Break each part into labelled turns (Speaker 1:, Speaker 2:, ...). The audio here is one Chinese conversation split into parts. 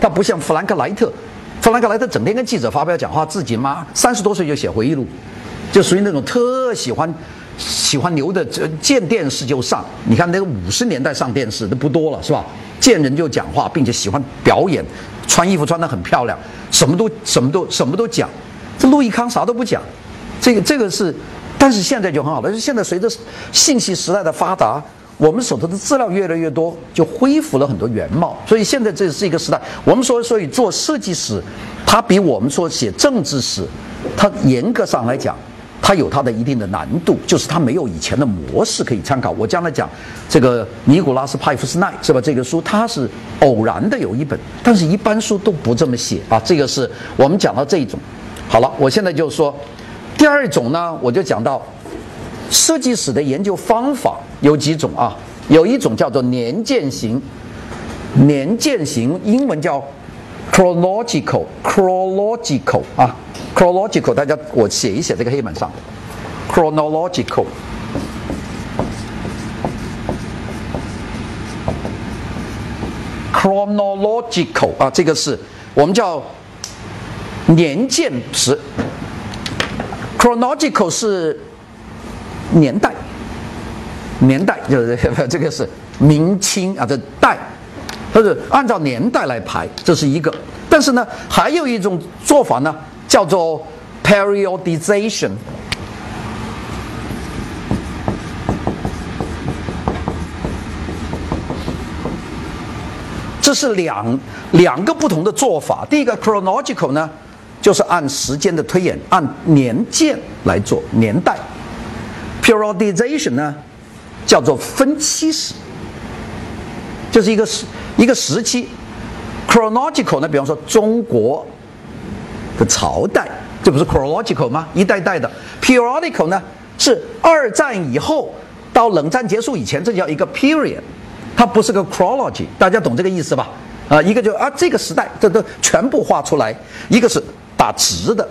Speaker 1: 他不像弗兰克莱特，弗兰克莱特整天跟记者发表讲话，自己妈三十多岁就写回忆录，就属于那种特喜欢喜欢牛的，见电视就上。你看那个五十年代上电视的不多了，是吧？见人就讲话，并且喜欢表演，穿衣服穿得很漂亮，什么都什么都什么都讲。这陆毅康啥都不讲，这个这个是，但是现在就很好了。现在随着信息时代的发达，我们手头的资料越来越多，就恢复了很多原貌。所以现在这是一个时代。我们说，所以做设计史，它比我们说写政治史，它严格上来讲。它有它的一定的难度，就是它没有以前的模式可以参考。我将来讲这个尼古拉斯派夫斯奈是吧？这个书它是偶然的有一本，但是一般书都不这么写啊。这个是我们讲到这一种。好了，我现在就说第二种呢，我就讲到设计史的研究方法有几种啊？有一种叫做年鉴型，年鉴型英文叫 chronological，chronological 啊。chronological，大家我写一写这个黑板上，chronological，chronological 啊，这个是我们叫年鉴词，chronological 是年代，年代就是 这个是明清啊，这代，它是按照年代来排，这是一个。但是呢，还有一种做法呢。叫做 periodization，这是两两个不同的做法。第一个 chronological 呢，就是按时间的推演，按年鉴来做年代；periodization 呢，叫做分期史，就是一个时一个时期。chronological 呢，比方说中国。的朝代，这不是 chronological 吗？一代代的 periodical 呢？是二战以后到冷战结束以前，这叫一个 period，它不是个 chronology，大家懂这个意思吧？啊，一个就啊这个时代，这都全部画出来；一个是打直的。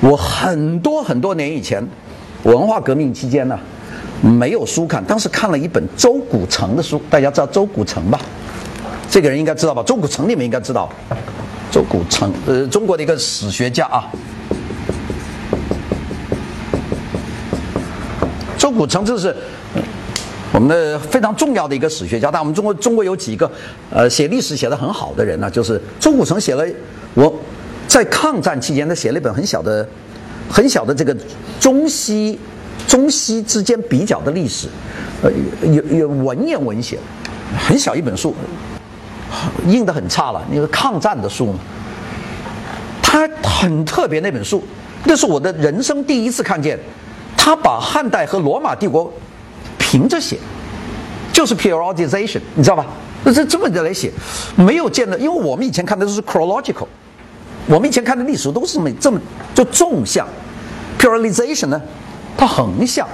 Speaker 1: 我很多很多年以前，文化革命期间呢，没有书看，当时看了一本周古城的书，大家知道周古城吧？这个人应该知道吧？周古城你们应该知道。周古城，呃，中国的一个史学家啊。周古城这是我们的非常重要的一个史学家。但我们中国中国有几个呃写历史写的很好的人呢？就是周古城写了我在抗战期间他写了一本很小的很小的这个中西中西之间比较的历史，呃，有有文言文写，很小一本书。印的很差了，那个抗战的书嘛，他很特别那本书，那是我的人生第一次看见，他把汉代和罗马帝国平着写，就是 periodization，你知道吧？那这这么的来写，没有见的，因为我们以前看的都是 chronological，我们以前看的历史都是这么这么就纵向，periodization 呢，它横向，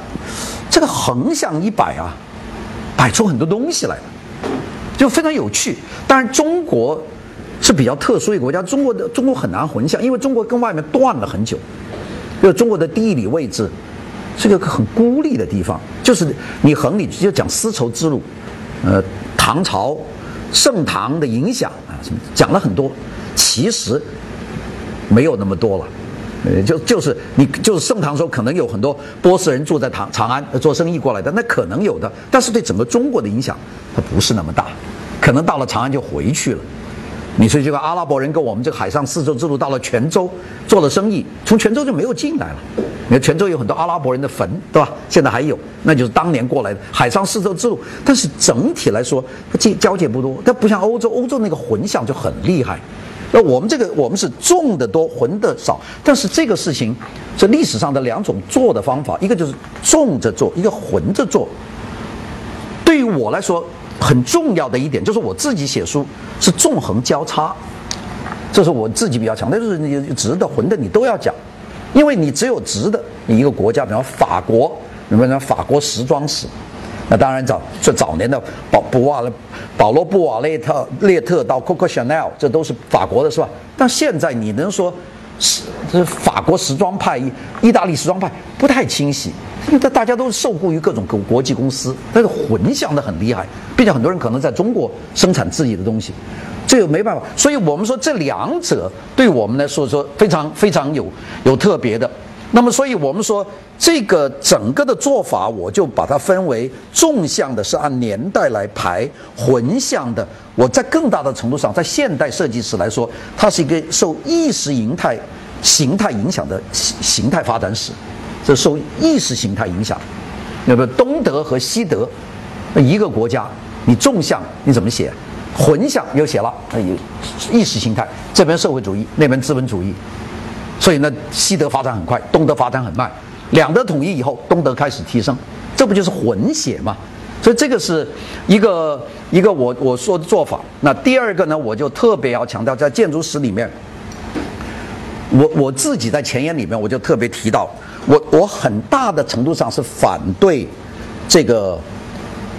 Speaker 1: 这个横向一摆啊，摆出很多东西来了。就非常有趣，当然中国是比较特殊一个国家，中国的中国很难横向，因为中国跟外面断了很久，就中国的地理位置是个很孤立的地方，就是你横里就讲丝绸之路，呃，唐朝盛唐的影响啊什么讲了很多，其实没有那么多了。呃，就就是你就是盛唐时候可能有很多波斯人住在唐长安做生意过来的，那可能有的，但是对整个中国的影响它不是那么大，可能到了长安就回去了。你说这个阿拉伯人跟我们这个海上丝绸之路到了泉州做了生意，从泉州就没有进来了。你看泉州有很多阿拉伯人的坟，对吧？现在还有，那就是当年过来的海上丝绸之路。但是整体来说，它交交界不多，它不像欧洲，欧洲那个混响就很厉害。那我们这个我们是重的多，混的少，但是这个事情是历史上的两种做的方法，一个就是重着做，一个混着做。对于我来说，很重要的一点就是我自己写书是纵横交叉，这是我自己比较强，的，就是你直的、混的你都要讲，因为你只有直的，你一个国家，比方法国，你比方法国时装史。那当然早，这早年的保布瓦、保罗布瓦列特、列特到 Coco Chanel，这都是法国的，是吧？但现在你能说，是这法国时装派、意大利时装派不太清晰，因为大家都受雇于各种国际公司，但是混响的很厉害，并且很多人可能在中国生产自己的东西。这个没办法。所以我们说这两者对我们来说说非常非常有有特别的。那么，所以我们说这个整个的做法，我就把它分为纵向的是按年代来排，横向的我在更大的程度上，在现代设计史来说，它是一个受意识形态形态影响的形形态发展史，这受意识形态影响。那么东德和西德一个国家，你纵向你怎么写？混向又写了，有意识形态，这边社会主义，那边资本主义。所以呢，西德发展很快，东德发展很慢。两德统一以后，东德开始提升，这不就是混血吗？所以这个是一个一个我我说的做法。那第二个呢，我就特别要强调，在建筑史里面，我我自己在前言里面我就特别提到，我我很大的程度上是反对这个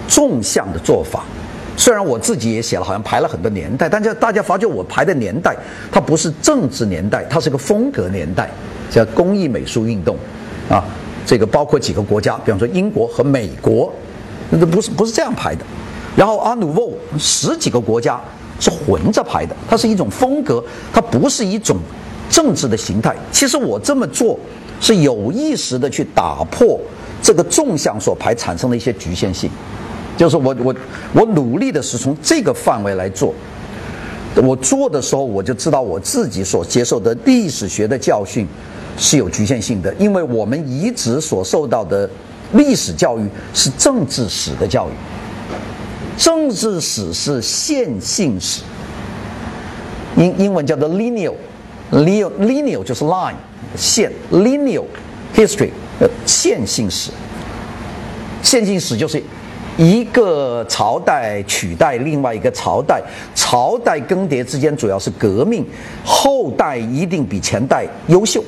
Speaker 1: 纵向的做法。虽然我自己也写了，好像排了很多年代，但是大家发觉我排的年代，它不是政治年代，它是个风格年代，叫工艺美术运动，啊，这个包括几个国家，比方说英国和美国，那都不是不是这样排的。然后阿努沃十几个国家是混着排的，它是一种风格，它不是一种政治的形态。其实我这么做是有意识的去打破这个纵向所排产生的一些局限性。就是我我我努力的是从这个范围来做，我做的时候我就知道我自己所接受的历史学的教训是有局限性的，因为我们一直所受到的历史教育是政治史的教育，政治史是线性史，英英文叫做 linear，linear 就是 line 线，linear history 线性史，线性史就是。一个朝代取代另外一个朝代，朝代更迭之间主要是革命，后代一定比前代优秀，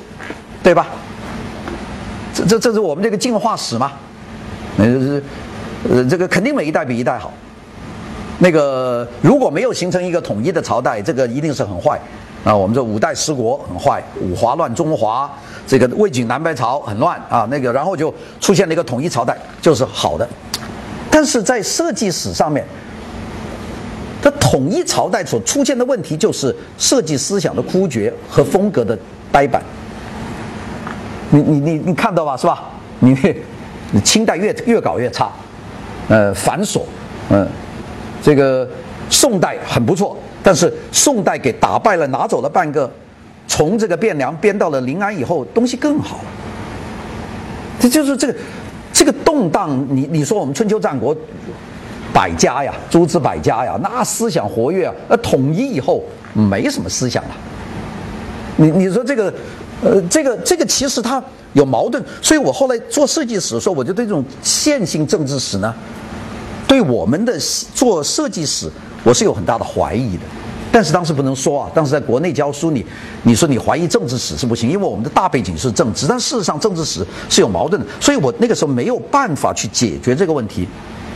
Speaker 1: 对吧？这这这是我们这个进化史嘛？呃，呃，这个肯定每一代比一代好。那个如果没有形成一个统一的朝代，这个一定是很坏啊。我们说五代十国很坏，五华乱中华，这个魏晋南北朝很乱啊。那个然后就出现了一个统一朝代，就是好的。但是在设计史上面，它统一朝代所出现的问题就是设计思想的枯竭和风格的呆板。你你你你看到吧，是吧？你你清代越越搞越差，呃，繁琐，嗯，这个宋代很不错，但是宋代给打败了，拿走了半个，从这个汴梁编到了临安以后，东西更好了。这就是这个。这个动荡，你你说我们春秋战国百家呀，诸子百家呀，那思想活跃啊，那统一以后没什么思想了。你你说这个，呃，这个这个其实它有矛盾，所以我后来做设计史的时候，我就对这种线性政治史呢，对我们的做设计史，我是有很大的怀疑的。但是当时不能说啊，当时在国内教书，你你说你怀疑政治史是不行，因为我们的大背景是政治，但事实上政治史是有矛盾的，所以我那个时候没有办法去解决这个问题。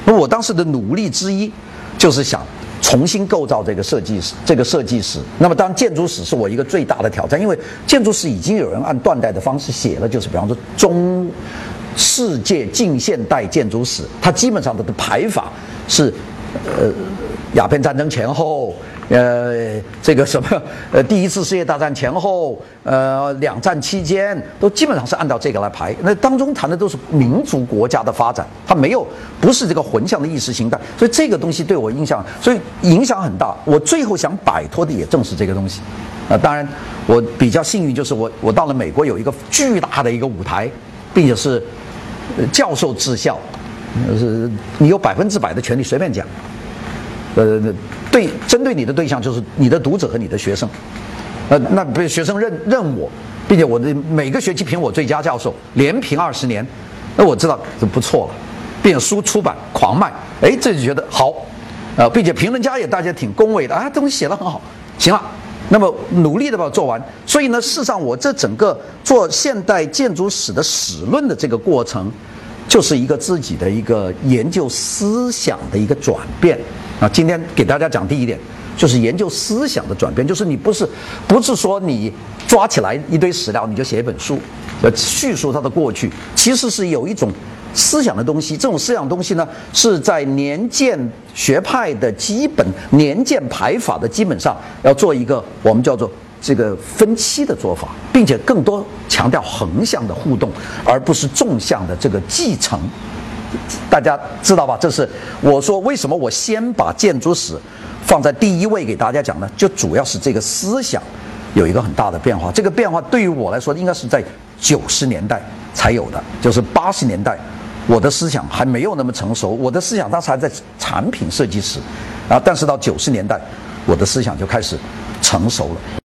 Speaker 1: 那我当时的努力之一，就是想重新构造这个设计史，这个设计史。那么当建筑史是我一个最大的挑战，因为建筑史已经有人按断代的方式写了，就是比方说中世界近现代建筑史，它基本上它的排法是，呃，鸦片战争前后。呃，这个什么，呃，第一次世界大战前后，呃，两战期间，都基本上是按照这个来排。那当中谈的都是民族国家的发展，它没有不是这个混向的意识形态，所以这个东西对我影响，所以影响很大。我最后想摆脱的也正是这个东西。啊，当然我比较幸运，就是我我到了美国有一个巨大的一个舞台，并且是教授治校，是你有百分之百的权利随便讲。呃，对，针对你的对象就是你的读者和你的学生，呃，那被学生认认我，并且我的每个学期评我最佳教授，连评二十年，那我知道就不错了，并且书出版狂卖，哎，这就觉得好，呃，并且评论家也大家挺恭维的啊，东西写得很好，行了，那么努力的把它做完，所以呢，事实上我这整个做现代建筑史的史论的这个过程，就是一个自己的一个研究思想的一个转变。啊，今天给大家讲第一点，就是研究思想的转变，就是你不是不是说你抓起来一堆史料你就写一本书，呃，叙述它的过去，其实是有一种思想的东西。这种思想东西呢，是在年鉴学派的基本年鉴排法的基本上要做一个我们叫做这个分期的做法，并且更多强调横向的互动，而不是纵向的这个继承。大家知道吧？这是我说为什么我先把建筑史放在第一位给大家讲呢？就主要是这个思想有一个很大的变化。这个变化对于我来说，应该是在九十年代才有的，就是八十年代我的思想还没有那么成熟，我的思想当时还在产品设计史啊，但是到九十年代，我的思想就开始成熟了。